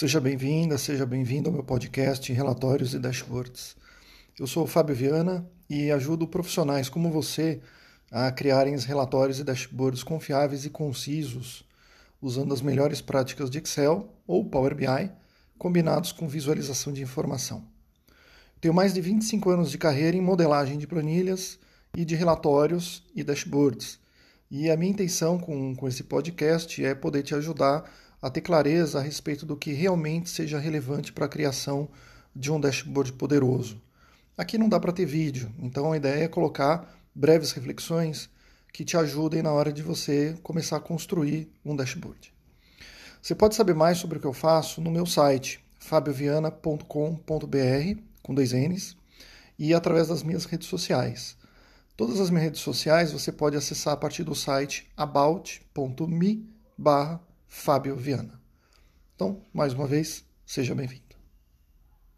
Seja bem-vinda, seja bem-vindo ao meu podcast Relatórios e Dashboards. Eu sou o Fábio Viana e ajudo profissionais como você a criarem relatórios e dashboards confiáveis e concisos, usando as melhores práticas de Excel ou Power BI, combinados com visualização de informação. Tenho mais de 25 anos de carreira em modelagem de planilhas e de relatórios e dashboards. E a minha intenção com, com esse podcast é poder te ajudar a ter clareza a respeito do que realmente seja relevante para a criação de um dashboard poderoso. Aqui não dá para ter vídeo, então a ideia é colocar breves reflexões que te ajudem na hora de você começar a construir um dashboard. Você pode saber mais sobre o que eu faço no meu site fabioviana.com.br com dois N's e através das minhas redes sociais. Todas as minhas redes sociais você pode acessar a partir do site about.me barra Fábio Viana. Então, mais uma vez, seja bem-vindo.